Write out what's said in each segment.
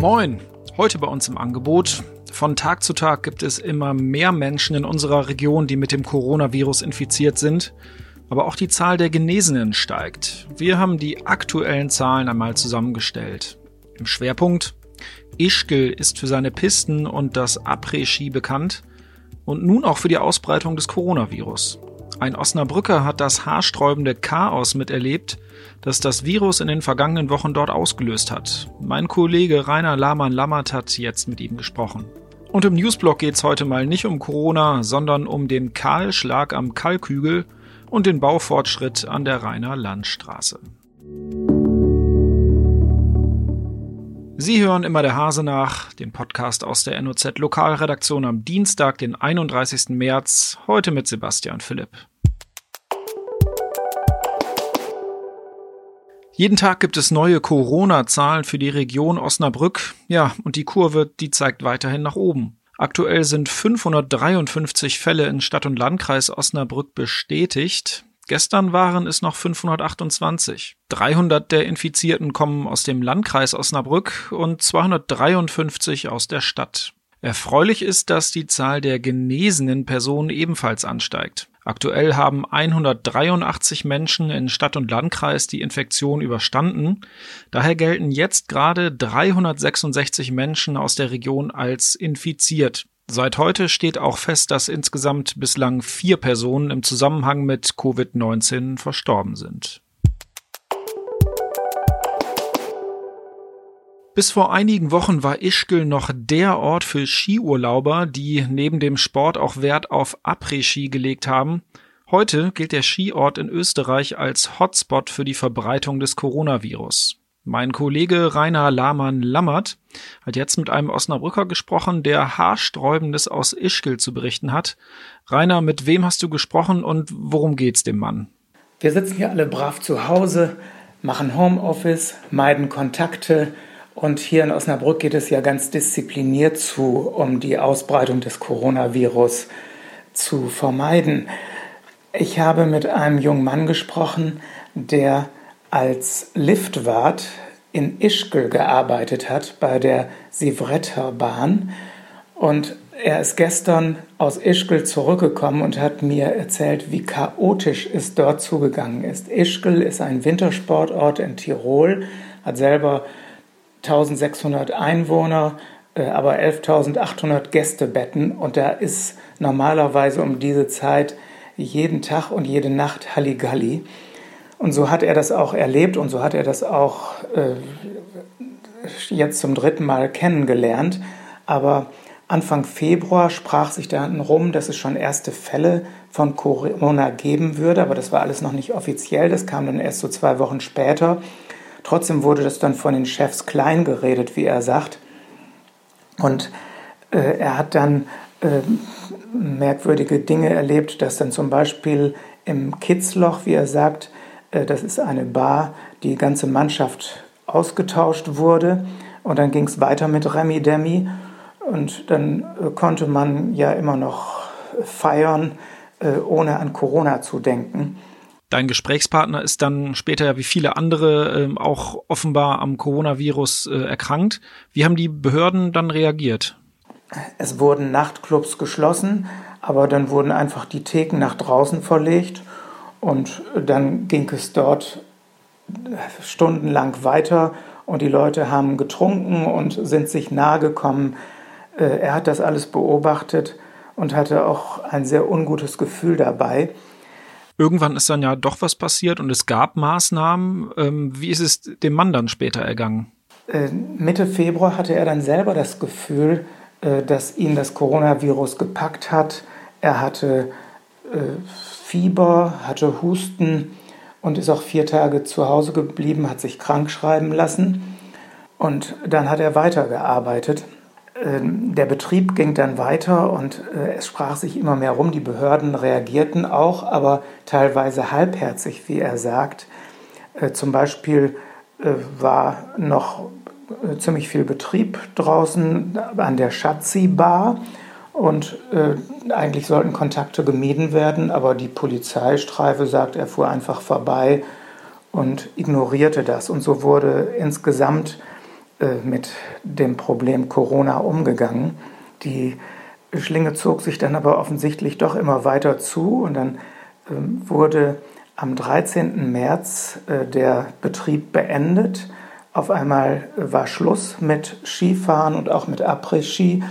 Moin, heute bei uns im Angebot. Von Tag zu Tag gibt es immer mehr Menschen in unserer Region, die mit dem Coronavirus infiziert sind. Aber auch die Zahl der Genesenen steigt. Wir haben die aktuellen Zahlen einmal zusammengestellt. Im Schwerpunkt Ischgl ist für seine Pisten und das Après-Ski bekannt und nun auch für die Ausbreitung des Coronavirus. Ein Osnabrücker hat das haarsträubende Chaos miterlebt, das das Virus in den vergangenen Wochen dort ausgelöst hat. Mein Kollege Rainer Lahmann-Lammert hat jetzt mit ihm gesprochen. Und im Newsblog geht es heute mal nicht um Corona, sondern um den Kahlschlag am Kalkhügel und den Baufortschritt an der Rheiner Landstraße. Sie hören immer der Hase nach, den Podcast aus der NOZ Lokalredaktion am Dienstag, den 31. März, heute mit Sebastian Philipp. Jeden Tag gibt es neue Corona-Zahlen für die Region Osnabrück. Ja, und die Kurve, die zeigt weiterhin nach oben. Aktuell sind 553 Fälle in Stadt und Landkreis Osnabrück bestätigt. Gestern waren es noch 528. 300 der Infizierten kommen aus dem Landkreis Osnabrück und 253 aus der Stadt. Erfreulich ist, dass die Zahl der genesenen Personen ebenfalls ansteigt. Aktuell haben 183 Menschen in Stadt und Landkreis die Infektion überstanden. Daher gelten jetzt gerade 366 Menschen aus der Region als infiziert. Seit heute steht auch fest, dass insgesamt bislang vier Personen im Zusammenhang mit Covid-19 verstorben sind. Bis vor einigen Wochen war Ischgl noch der Ort für Skiurlauber, die neben dem Sport auch Wert auf Après-Ski gelegt haben. Heute gilt der Skiort in Österreich als Hotspot für die Verbreitung des Coronavirus. Mein Kollege Rainer Lahmann-Lammert hat jetzt mit einem Osnabrücker gesprochen, der Haarsträubendes aus Ischgl zu berichten hat. Rainer, mit wem hast du gesprochen und worum geht's dem Mann? Wir sitzen hier alle brav zu Hause, machen Homeoffice, meiden Kontakte und hier in Osnabrück geht es ja ganz diszipliniert zu, um die Ausbreitung des Coronavirus zu vermeiden. Ich habe mit einem jungen Mann gesprochen, der als Liftwart in Ischgl gearbeitet hat bei der Sivretter Bahn und er ist gestern aus Ischgl zurückgekommen und hat mir erzählt, wie chaotisch es dort zugegangen ist. Ischgl ist ein Wintersportort in Tirol, hat selber 1600 Einwohner, äh, aber 11.800 Gästebetten und da ist normalerweise um diese Zeit jeden Tag und jede Nacht Halligalli. Und so hat er das auch erlebt und so hat er das auch äh, jetzt zum dritten Mal kennengelernt. Aber Anfang Februar sprach sich dann rum, dass es schon erste Fälle von Corona geben würde, aber das war alles noch nicht offiziell, das kam dann erst so zwei Wochen später. Trotzdem wurde das dann von den Chefs klein geredet, wie er sagt. Und äh, er hat dann äh, merkwürdige Dinge erlebt, dass dann zum Beispiel im Kitzloch, wie er sagt, das ist eine Bar, die ganze Mannschaft ausgetauscht wurde. Und dann ging es weiter mit Remi Demi. Und dann äh, konnte man ja immer noch feiern, äh, ohne an Corona zu denken. Dein Gesprächspartner ist dann später wie viele andere ähm, auch offenbar am Coronavirus erkrankt. Wie haben die Behörden dann reagiert? Es wurden Nachtclubs geschlossen, aber dann wurden einfach die Theken nach draußen verlegt und dann ging es dort stundenlang weiter und die Leute haben getrunken und sind sich nahe gekommen. Äh, er hat das alles beobachtet und hatte auch ein sehr ungutes Gefühl dabei. Irgendwann ist dann ja doch was passiert und es gab Maßnahmen. Ähm, wie ist es dem Mann dann später ergangen? Äh, Mitte Februar hatte er dann selber das Gefühl, äh, dass ihn das Coronavirus gepackt hat. Er hatte Fieber, hatte Husten und ist auch vier Tage zu Hause geblieben, hat sich krank schreiben lassen und dann hat er weitergearbeitet. Ähm, der Betrieb ging dann weiter und äh, es sprach sich immer mehr rum. Die Behörden reagierten auch, aber teilweise halbherzig, wie er sagt. Äh, zum Beispiel äh, war noch ziemlich viel Betrieb draußen an der Schatzi-Bar und äh, eigentlich sollten Kontakte gemieden werden, aber die Polizeistreife sagt, er fuhr einfach vorbei und ignorierte das. Und so wurde insgesamt äh, mit dem Problem Corona umgegangen. Die Schlinge zog sich dann aber offensichtlich doch immer weiter zu und dann ähm, wurde am 13. März äh, der Betrieb beendet. Auf einmal war Schluss mit Skifahren und auch mit Après-Ski.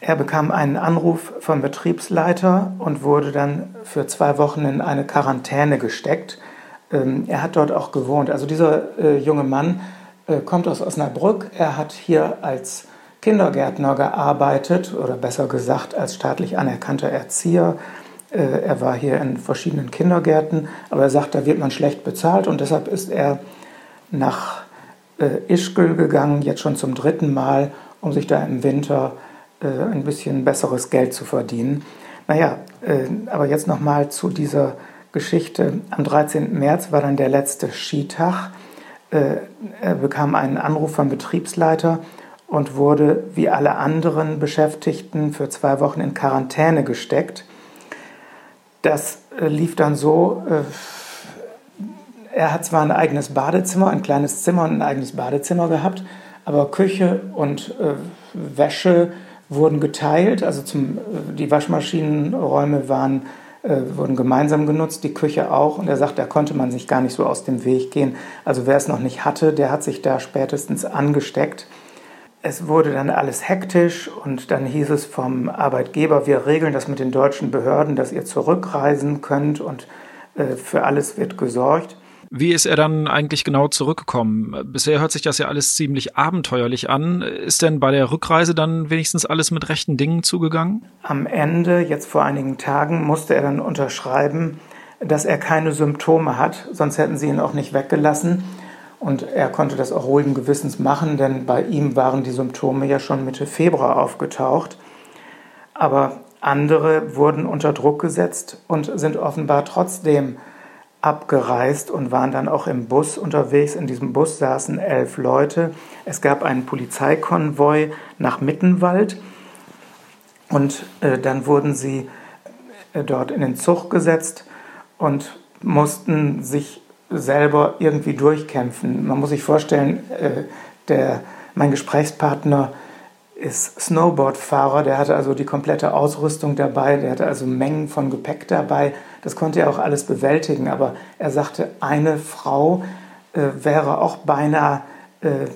Er bekam einen Anruf vom Betriebsleiter und wurde dann für zwei Wochen in eine Quarantäne gesteckt. Ähm, er hat dort auch gewohnt. Also dieser äh, junge Mann äh, kommt aus Osnabrück. Er hat hier als Kindergärtner gearbeitet oder besser gesagt als staatlich anerkannter Erzieher. Äh, er war hier in verschiedenen Kindergärten, aber er sagt, da wird man schlecht bezahlt und deshalb ist er nach Ischgl gegangen, jetzt schon zum dritten Mal, um sich da im Winter ein bisschen besseres Geld zu verdienen. Naja, äh, aber jetzt nochmal zu dieser Geschichte. Am 13. März war dann der letzte Skitag. Äh, er bekam einen Anruf vom Betriebsleiter und wurde wie alle anderen Beschäftigten für zwei Wochen in Quarantäne gesteckt. Das lief dann so, er hat zwar ein eigenes Badezimmer, ein kleines Zimmer und ein eigenes Badezimmer gehabt, aber Küche und Wäsche wurden geteilt, also zum, die Waschmaschinenräume waren, äh, wurden gemeinsam genutzt, die Küche auch. Und er sagt, da konnte man sich gar nicht so aus dem Weg gehen. Also wer es noch nicht hatte, der hat sich da spätestens angesteckt. Es wurde dann alles hektisch und dann hieß es vom Arbeitgeber, wir regeln das mit den deutschen Behörden, dass ihr zurückreisen könnt und äh, für alles wird gesorgt. Wie ist er dann eigentlich genau zurückgekommen? Bisher hört sich das ja alles ziemlich abenteuerlich an. Ist denn bei der Rückreise dann wenigstens alles mit rechten Dingen zugegangen? Am Ende, jetzt vor einigen Tagen, musste er dann unterschreiben, dass er keine Symptome hat, sonst hätten sie ihn auch nicht weggelassen. Und er konnte das auch ruhigen Gewissens machen, denn bei ihm waren die Symptome ja schon Mitte Februar aufgetaucht. Aber andere wurden unter Druck gesetzt und sind offenbar trotzdem abgereist und waren dann auch im Bus unterwegs. In diesem Bus saßen elf Leute. Es gab einen Polizeikonvoi nach Mittenwald und äh, dann wurden sie äh, dort in den Zug gesetzt und mussten sich selber irgendwie durchkämpfen. Man muss sich vorstellen, äh, der, mein Gesprächspartner ist Snowboardfahrer, der hatte also die komplette Ausrüstung dabei, der hatte also Mengen von Gepäck dabei. Das konnte er auch alles bewältigen, aber er sagte, eine Frau äh, wäre auch beinahe äh,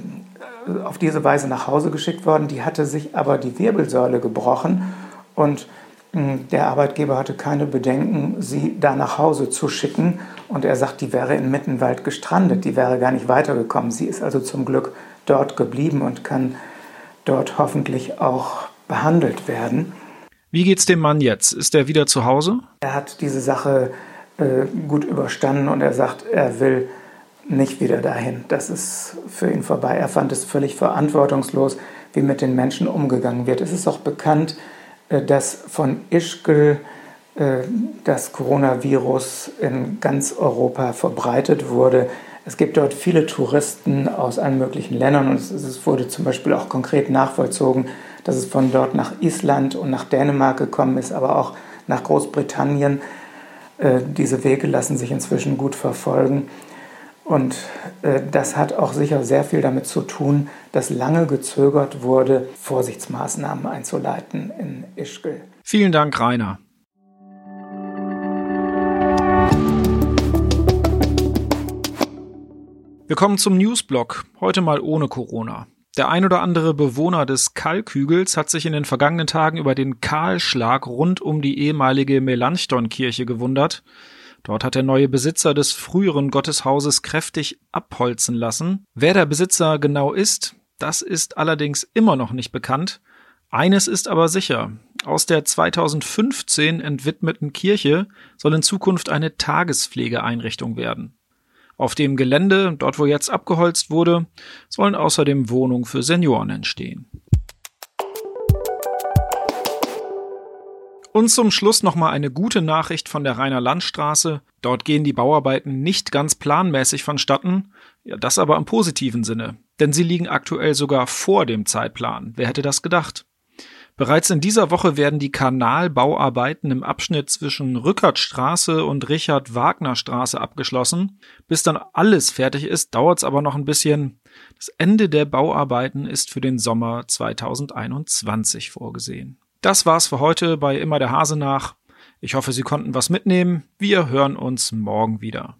auf diese Weise nach Hause geschickt worden, die hatte sich aber die Wirbelsäule gebrochen und hm, der Arbeitgeber hatte keine Bedenken, sie da nach Hause zu schicken und er sagt, die wäre in Mittenwald gestrandet, die wäre gar nicht weitergekommen. Sie ist also zum Glück dort geblieben und kann dort hoffentlich auch behandelt werden. Wie geht's dem Mann jetzt? Ist er wieder zu Hause? Er hat diese Sache äh, gut überstanden und er sagt, er will nicht wieder dahin. Das ist für ihn vorbei. Er fand es völlig verantwortungslos, wie mit den Menschen umgegangen wird. Es ist auch bekannt, äh, dass von Ischgl äh, das Coronavirus in ganz Europa verbreitet wurde. Es gibt dort viele Touristen aus allen möglichen Ländern und es wurde zum Beispiel auch konkret nachvollzogen, dass es von dort nach Island und nach Dänemark gekommen ist, aber auch nach Großbritannien. Äh, diese Wege lassen sich inzwischen gut verfolgen. Und äh, das hat auch sicher sehr viel damit zu tun, dass lange gezögert wurde, Vorsichtsmaßnahmen einzuleiten in Ischgl. Vielen Dank, Rainer. Wir kommen zum Newsblock, heute mal ohne Corona. Der ein oder andere Bewohner des Kalkhügels hat sich in den vergangenen Tagen über den Kahlschlag rund um die ehemalige Melanchthon-Kirche gewundert. Dort hat der neue Besitzer des früheren Gotteshauses kräftig abholzen lassen. Wer der Besitzer genau ist, das ist allerdings immer noch nicht bekannt. Eines ist aber sicher. Aus der 2015 entwidmeten Kirche soll in Zukunft eine Tagespflegeeinrichtung werden. Auf dem Gelände, dort wo jetzt abgeholzt wurde, sollen außerdem Wohnungen für Senioren entstehen. Und zum Schluss nochmal eine gute Nachricht von der Rheiner Landstraße. Dort gehen die Bauarbeiten nicht ganz planmäßig vonstatten, ja, das aber im positiven Sinne, denn sie liegen aktuell sogar vor dem Zeitplan. Wer hätte das gedacht? Bereits in dieser Woche werden die Kanalbauarbeiten im Abschnitt zwischen Rückertstraße und Richard-Wagner-Straße abgeschlossen. Bis dann alles fertig ist, dauert es aber noch ein bisschen. Das Ende der Bauarbeiten ist für den Sommer 2021 vorgesehen. Das war's für heute bei Immer der Hase nach. Ich hoffe, Sie konnten was mitnehmen. Wir hören uns morgen wieder.